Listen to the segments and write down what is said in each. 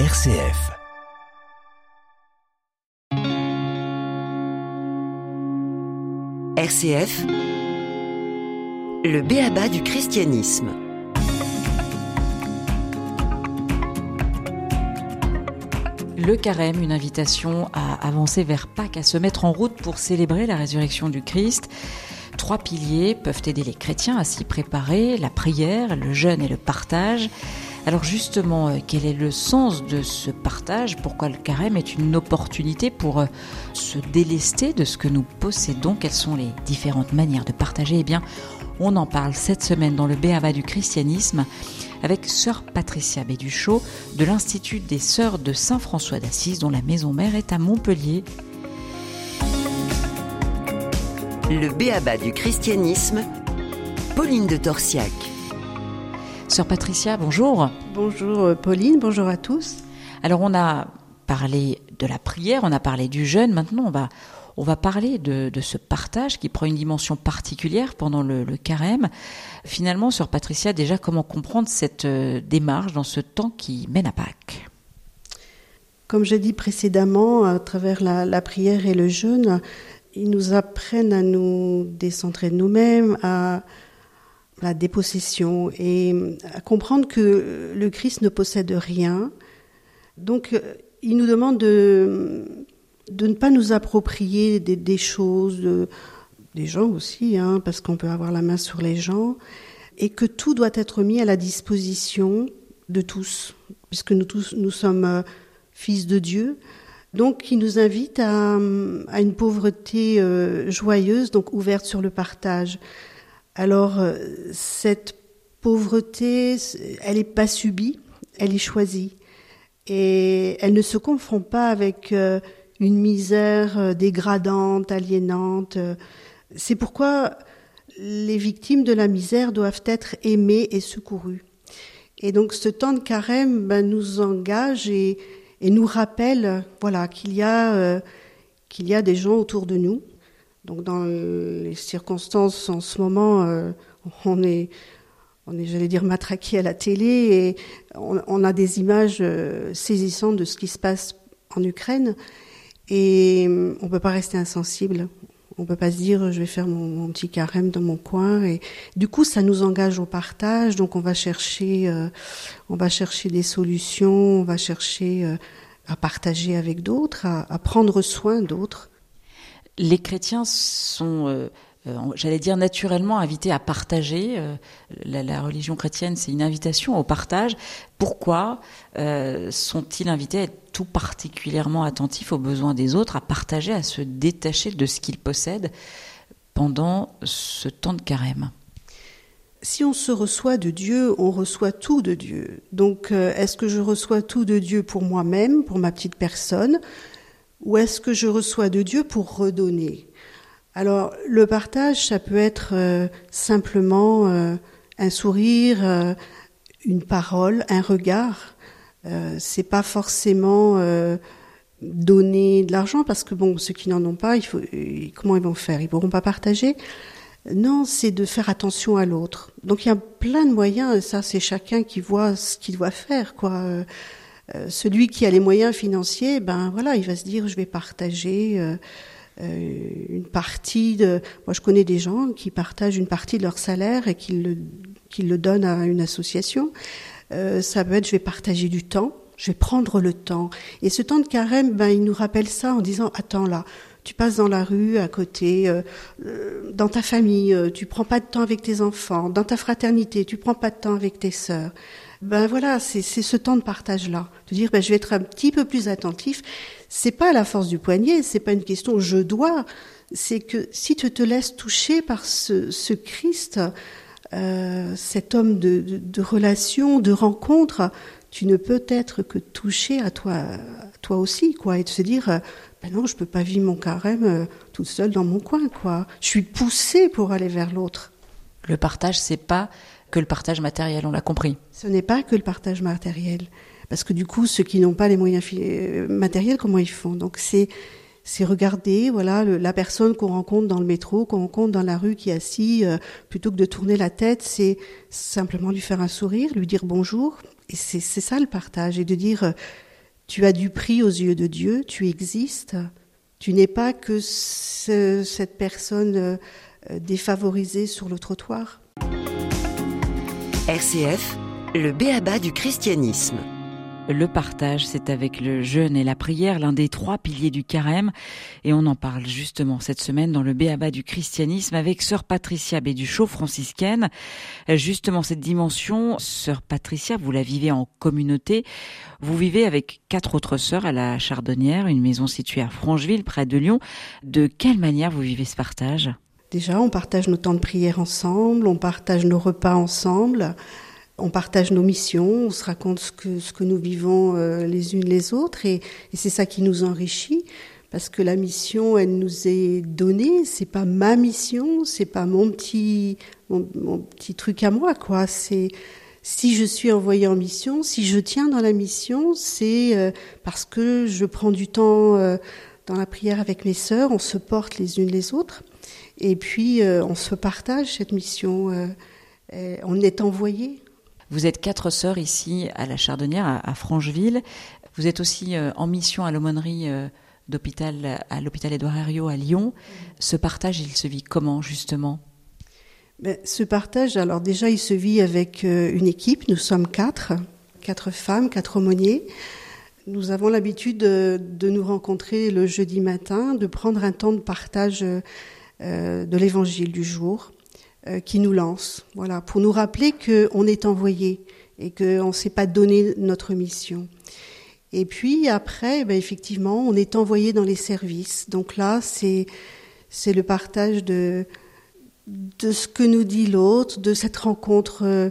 RCF. RCF, le béaba du christianisme. Le carême, une invitation à avancer vers Pâques, à se mettre en route pour célébrer la résurrection du Christ. Trois piliers peuvent aider les chrétiens à s'y préparer, la prière, le jeûne et le partage. Alors justement, euh, quel est le sens de ce partage? Pourquoi le carême est une opportunité pour euh, se délester de ce que nous possédons? Quelles sont les différentes manières de partager? Eh bien, on en parle cette semaine dans le Béaba du christianisme avec sœur Patricia Béduchot de l'Institut des Sœurs de Saint-François d'Assise dont la maison mère est à Montpellier. Le béaba du christianisme, Pauline de Torsiac. Sœur Patricia, bonjour. Bonjour euh, Pauline, bonjour à tous. Alors on a parlé de la prière, on a parlé du jeûne, maintenant on va, on va parler de, de ce partage qui prend une dimension particulière pendant le, le carême. Finalement, Sœur Patricia, déjà comment comprendre cette euh, démarche dans ce temps qui mène à Pâques? Comme j'ai dit précédemment, à travers la, la, prière et le jeûne, ils nous apprennent à nous décentrer de nous-mêmes, à la dépossession et à comprendre que le Christ ne possède rien. Donc, il nous demande de, de ne pas nous approprier des, choses, de, des gens aussi, hein, parce qu'on peut avoir la main sur les gens, et que tout doit être mis à la disposition de tous, puisque nous tous, nous sommes fils de Dieu. Donc, il nous invite à, à une pauvreté euh, joyeuse, donc ouverte sur le partage. Alors, euh, cette pauvreté, elle n'est pas subie, elle est choisie. Et elle ne se confond pas avec euh, une misère euh, dégradante, aliénante. C'est pourquoi les victimes de la misère doivent être aimées et secourues. Et donc, ce temps de carême ben, nous engage et, nous rappelle, voilà, qu'il y a qu'il y a des gens autour de nous donc dans les circonstances en ce moment, euh, on est, on est, j'allais dire, matraqué à la télé et on, a des images euh, saisissantes de ce qui se passe en Ukraine et on peut pas rester insensible. On peut pas se dire je vais faire mon, petit carême dans mon coin et du coup ça nous engage au partage. Donc on va chercher, euh, on va chercher des solutions, on va chercher à partager avec d'autres, à prendre soin d'autres les chrétiens sont, euh, euh, j'allais dire, naturellement invités à partager. Euh, la, religion chrétienne, c'est une invitation au partage. Pourquoi sont-ils invités à être tout particulièrement attentifs aux besoins des autres, à partager, à se détacher de ce qu'ils possèdent pendant ce temps de carême? Si on se reçoit de Dieu, on reçoit tout de Dieu. Donc, est-ce que je reçois tout de Dieu pour moi-même, pour ma petite personne? Ou est-ce que je reçois de Dieu pour redonner? Alors le partage, ça peut être euh, simplement euh, un sourire, euh, une parole, un regard. C'est pas forcément donner de l'argent parce que bon, ceux qui n'en ont pas, comment ils vont faire? Ils pourront pas partager? Non, c'est de faire attention à l'autre. Donc il y a plein de moyens. Ça, c'est chacun qui voit ce qu'il doit faire, quoi. Euh, celui qui a les moyens financiers, ben voilà, il va se dire je vais partager euh, euh, une partie de. Moi, je connais des gens qui partagent une partie de leur salaire et qui le, qui le donnent à une association. Euh, ça peut être je vais partager du temps, je vais prendre le temps. Et ce temps de carême, ben il nous rappelle ça en disant attends là. Tu passes dans la rue, à côté, euh, dans ta famille, tu prends pas de temps avec tes enfants, dans ta fraternité, tu prends pas de temps avec tes sœurs ben voilà, c'est ce temps de partage-là, de dire ben je vais être un petit peu plus attentif. C'est pas la force du poignet, c'est pas une question je dois, c'est que si tu te laisses toucher par ce, Christ, euh, cet homme de, de, de, relation, de rencontre, tu ne peux être que touché à toi, à toi aussi, quoi, et de se dire ben non, je peux pas vivre mon carême euh, toute seule dans mon coin, quoi. Je suis poussée pour aller vers l'autre. Le partage, c'est pas que le partage matériel, on l'a compris. Ce n'est pas que le partage matériel. Parce que du coup, ceux qui n'ont pas les moyens matériels, comment ils font? Donc c'est c'est regarder voilà la personne qu'on rencontre dans le métro, qu'on rencontre dans la rue qui est assis, euh, plutôt que de tourner la tête, c'est simplement lui faire un sourire, lui dire bonjour. Et c'est ça le partage, et de dire euh, tu as du prix aux yeux de Dieu, tu existes, tu n'es pas que cette personne euh, défavorisée sur le trottoir. RCF, le béaba du christianisme. Le partage, c'est avec le jeûne et la prière, l'un des trois piliers du carême. Et on en parle justement cette semaine dans le Béaba du christianisme avec sœur Patricia Béduchot, franciscaine. Justement, cette dimension, sœur Patricia, vous la vivez en communauté. Vous vivez avec quatre autres sœurs à la Chardonnière, une maison située à Francheville, près de Lyon. De quelle manière vous vivez ce partage? Déjà, on partage nos temps de prière ensemble, on partage nos repas ensemble. On partage nos missions, on se raconte ce que, ce que nous vivons euh, les unes les autres et, c'est ça qui nous enrichit parce que la mission, elle nous est donnée. C'est pas ma mission, c'est pas mon petit, mon, petit truc à moi, quoi. C'est si je suis envoyée en mission, si je tiens dans la mission, c'est euh, parce que je prends du temps euh, dans la prière avec mes sœurs. On se porte les unes les autres et puis on se partage cette mission. on est envoyé. Vous êtes quatre sœurs ici à la Chardonnière, à, Francheville. Vous êtes aussi euh, en mission à l'aumônerie euh, d'hôpital à l'hôpital Édouard Herriot à Lyon. Ce partage, il se vit comment justement? Ben, Ce partage, alors déjà, il se vit avec euh, une équipe. Nous sommes quatre, quatre femmes, quatre aumôniers. Nous avons l'habitude de, de, nous rencontrer le jeudi matin, de prendre un temps de partage de l'évangile du jour. Euh, qui nous lance, voilà, pour nous rappeler qu'on est envoyé et qu'on ne s'est pas donné notre mission. Et puis après, ben effectivement, on est envoyé dans les services. Donc là, c'est le partage de de ce que nous dit l'autre, de cette rencontre euh,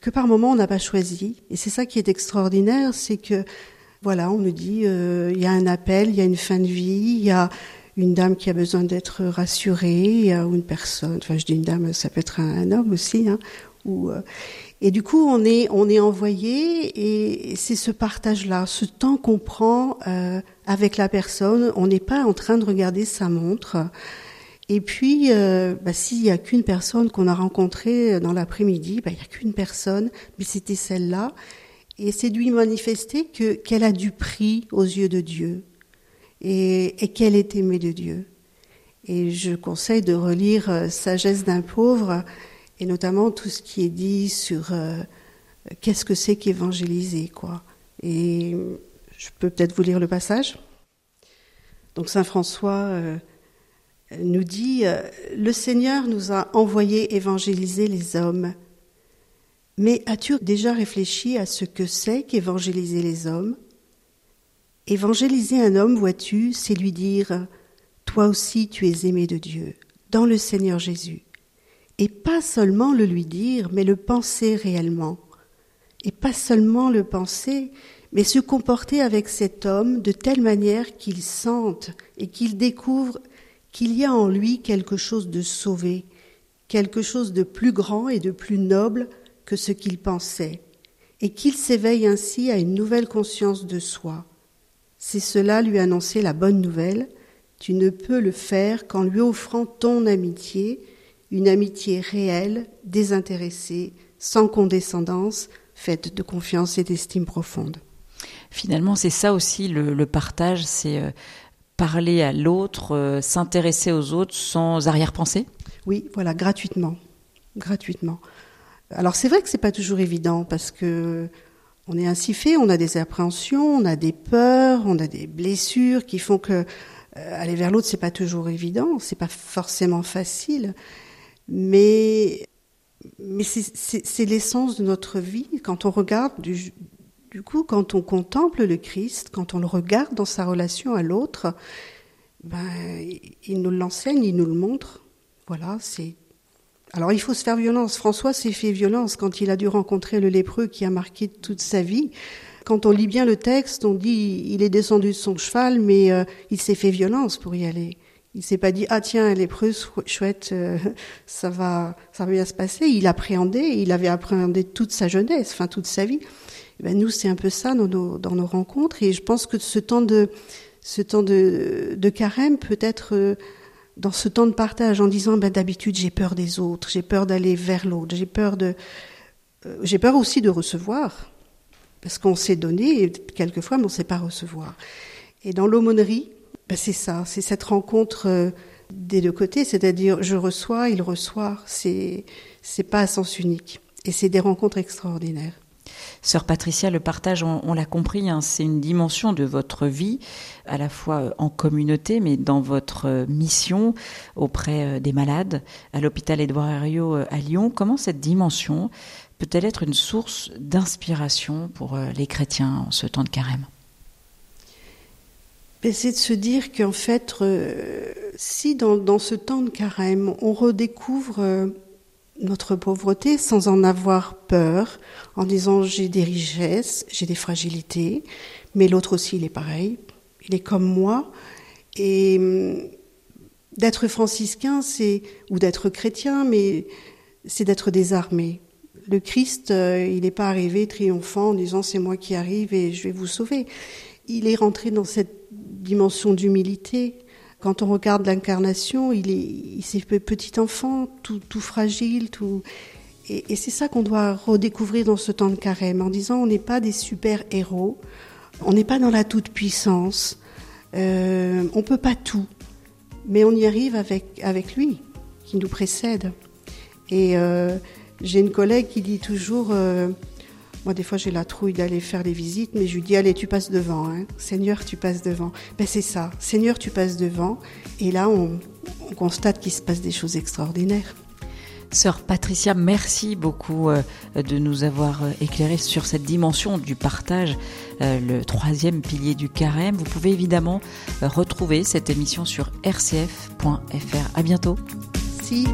que par moment on n'a pas choisi. Et c'est ça qui est extraordinaire, c'est que voilà, on nous dit euh, il y a un appel, il y a une fin de vie, il y a une dame qui a besoin d'être rassurée, ou une personne, enfin je dis une dame, ça peut être un, homme aussi, hein, ou, euh, et du coup on est on est envoyé et c'est ce partage-là, ce temps qu'on prend euh, avec la personne, on n'est pas en train de regarder sa montre. Et puis, euh, bah, s'il y a qu'une personne qu'on a rencontrée dans l'après-midi, bah, il y a qu'une personne, mais c'était celle-là. Et c'est lui manifester que qu'elle a du prix aux yeux de Dieu, et, qu'elle est aimée de Dieu? Et je conseille de relire euh, Sagesse d'un pauvre, et notamment tout ce qui est dit sur euh, qu'est-ce que c'est qu'évangéliser, quoi. Et je peux peut-être vous lire le passage? Donc Saint François euh, nous dit Le Seigneur nous a envoyé évangéliser les hommes. Mais as-tu déjà réfléchi à ce que c'est qu'évangéliser les hommes? Évangéliser un homme, vois-tu, c'est lui dire Toi aussi tu es aimé de Dieu, dans le Seigneur Jésus. Et pas seulement le lui dire, mais le penser réellement. Et pas seulement le penser, mais se comporter avec cet homme de telle manière qu'il sente et qu'il découvre qu'il y a en lui quelque chose de sauvé, quelque chose de plus grand et de plus noble que ce qu'il pensait, et qu'il s'éveille ainsi à une nouvelle conscience de soi. C'est cela lui annoncer la bonne nouvelle. Tu ne peux le faire qu'en lui offrant ton amitié, une amitié réelle, désintéressée, sans condescendance, faite de confiance et d'estime profonde. Finalement, c'est ça aussi le, partage, c'est euh, parler à l'autre, euh, s'intéresser aux autres sans arrière-pensée? Oui, voilà, gratuitement. Gratuitement. Alors c'est vrai que c'est pas toujours évident parce que on est ainsi fait, on a des appréhensions, on a des peurs, on a des blessures qui font que euh, aller vers l'autre c'est pas toujours évident, c'est pas forcément facile, mais mais c'est l'essence de notre vie quand on regarde du, du coup quand on contemple le Christ, quand on le regarde dans sa relation à l'autre, ben il nous l'enseigne, il nous le montre. Voilà, c'est alors il faut se faire violence. François s'est fait violence quand il a dû rencontrer le lépreux qui a marqué toute sa vie. Quand on lit bien le texte, on dit il est descendu de son cheval, mais euh, il s'est fait violence pour y aller. Il s'est pas dit ah tiens lépreux chouette euh, ça va ça va bien se passer. Il appréhendait, il avait appréhendé toute sa jeunesse, enfin toute sa vie. Eh ben nous c'est un peu ça dans nos, dans nos rencontres et je pense que ce temps de ce temps de, de carême peut être euh, dans ce temps de partage en disant ben, d'habitude j'ai peur des autres, j'ai peur d'aller vers l'autre, j'ai peur de euh, j'ai peur aussi de recevoir parce qu'on s'est donné et quelquefois mais on ne sait pas recevoir. Et dans l'aumônerie, ben, c'est ça, c'est cette rencontre euh, des deux côtés, c'est-à-dire je reçois, il reçoit, c'est c'est pas à sens unique et c'est des rencontres extraordinaires. Sœur Patricia, le partage, on, l'a compris, hein, c'est une dimension de votre vie, à la fois euh, en communauté, mais dans votre euh, mission auprès euh, des malades, à l'hôpital Édouard Herriot à Lyon. Comment cette dimension peut-elle être une source d'inspiration pour les chrétiens en ce temps de carême? Ben, c'est de se dire qu'en fait, si dans, dans, ce temps de carême, on redécouvre notre pauvreté sans en avoir peur, en disant j'ai des richesses, j'ai des fragilités, mais l'autre aussi il est pareil, il est comme moi. Et hum, d'être franciscain, c'est ou d'être chrétien, mais c'est d'être désarmé. Le Christ, euh, il n'est pas arrivé triomphant en disant c'est moi qui arrive et je vais vous sauver. Il est rentré dans cette dimension d'humilité, quand on regarde l'incarnation, il est, fait petit enfant, tout, fragile, tout. Et, et c'est ça qu'on doit redécouvrir dans ce temps de carême, en disant on n'est pas des super héros, on n'est pas dans la toute puissance, euh, on peut pas tout, mais on y arrive avec avec lui qui nous précède. Et euh, j'ai une collègue qui dit toujours. Euh, moi, des fois, j'ai la trouille d'aller faire les visites, mais je lui dis, allez, tu passes devant. Hein. Seigneur, tu passes devant. Ben, c'est ça. Seigneur, tu passes devant. Et là, on, constate qu'il se passe des choses extraordinaires. Sœur Patricia, merci beaucoup euh, de nous avoir euh, éclairé sur cette dimension du partage, euh, le troisième pilier du carême. Vous pouvez évidemment retrouver cette émission sur rcf.fr. À bientôt. Merci.